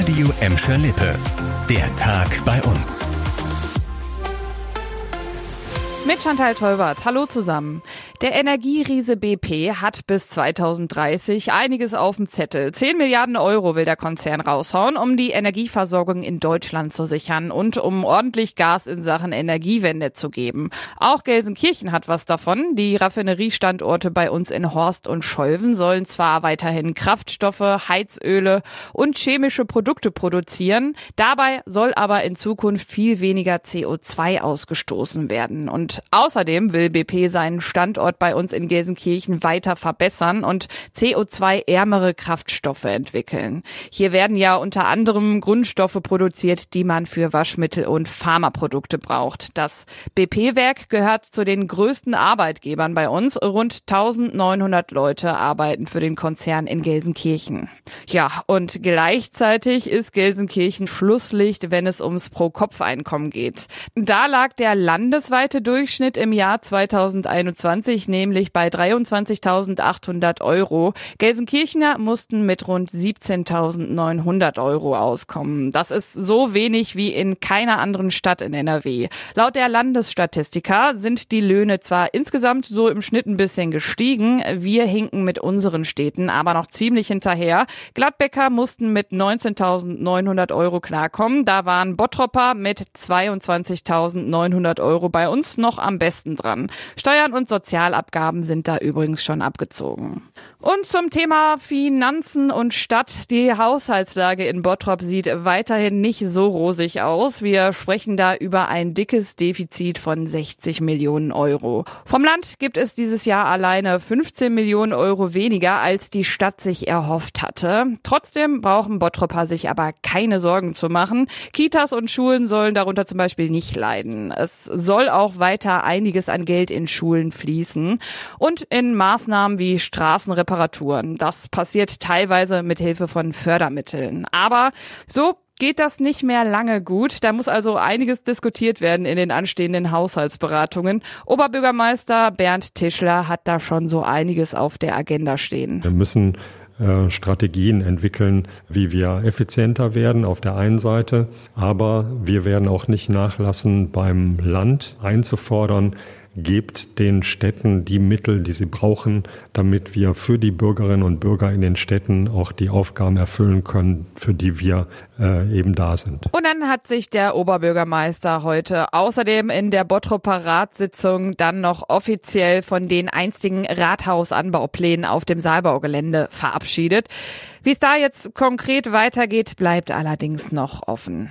Radio Emscher Lippe. Der Tag bei uns. Mit Chantal Tolbert. Hallo zusammen. Der Energieriese BP hat bis 2030 einiges auf dem Zettel. 10 Milliarden Euro will der Konzern raushauen, um die Energieversorgung in Deutschland zu sichern und um ordentlich Gas in Sachen Energiewende zu geben. Auch Gelsenkirchen hat was davon. Die Raffineriestandorte bei uns in Horst und Scholven sollen zwar weiterhin Kraftstoffe, Heizöle und chemische Produkte produzieren. Dabei soll aber in Zukunft viel weniger CO2 ausgestoßen werden. Und außerdem will BP seinen Standort Standort bei uns in Gelsenkirchen weiter verbessern und CO2-ärmere Kraftstoffe entwickeln. Hier werden ja unter anderem Grundstoffe produziert, die man für Waschmittel und Pharmaprodukte braucht. Das BP-Werk gehört zu den größten Arbeitgebern bei uns. Rund 1900 Leute arbeiten für den Konzern in Gelsenkirchen. Ja, und gleichzeitig ist Gelsenkirchen Schlusslicht, wenn es ums Pro-Kopf-Einkommen geht. Da lag der landesweite Durchschnitt im Jahr 2021 sich nämlich bei 23.800 Euro. Gelsenkirchener mussten mit rund 17.900 Euro auskommen. Das ist so wenig wie in keiner anderen Stadt in NRW. Laut der Landesstatistiker sind die Löhne zwar insgesamt so im Schnitt ein bisschen gestiegen, wir hinken mit unseren Städten aber noch ziemlich hinterher. Gladbecker mussten mit 19.900 Euro klarkommen. Da waren Bottropper mit 22.900 Euro bei uns noch am besten dran. Steuern und Sozial Sozialabgaben sind da übrigens schon abgezogen. Und zum Thema Finanzen und Stadt. Die Haushaltslage in Bottrop sieht weiterhin nicht so rosig aus. Wir sprechen da über ein dickes Defizit von 60 Millionen Euro. Vom Land gibt es dieses Jahr alleine 15 Millionen Euro weniger, als die Stadt sich erhofft hatte. Trotzdem brauchen Bottropper sich aber keine Sorgen zu machen. Kitas und Schulen sollen darunter zum Beispiel nicht leiden. Es soll auch weiter einiges an Geld in Schulen fließen und in Maßnahmen wie Straßenreparaturen. Das passiert teilweise mit Hilfe von Fördermitteln. Aber so geht das nicht mehr lange gut. Da muss also einiges diskutiert werden in den anstehenden Haushaltsberatungen. Oberbürgermeister Bernd Tischler hat da schon so einiges auf der Agenda stehen. Wir müssen äh, Strategien entwickeln, wie wir effizienter werden auf der einen Seite, aber wir werden auch nicht nachlassen, beim Land einzufordern, gebt den Städten die Mittel, die sie brauchen, damit wir für die Bürgerinnen und Bürger in den Städten auch die Aufgaben erfüllen können, für die wir äh, eben da sind. Und dann hat sich der Oberbürgermeister heute außerdem in der Bottroper Ratssitzung dann noch offiziell von den einstigen Rathausanbauplänen auf dem Saalbaugelände verabschiedet. Wie es da jetzt konkret weitergeht, bleibt allerdings noch offen.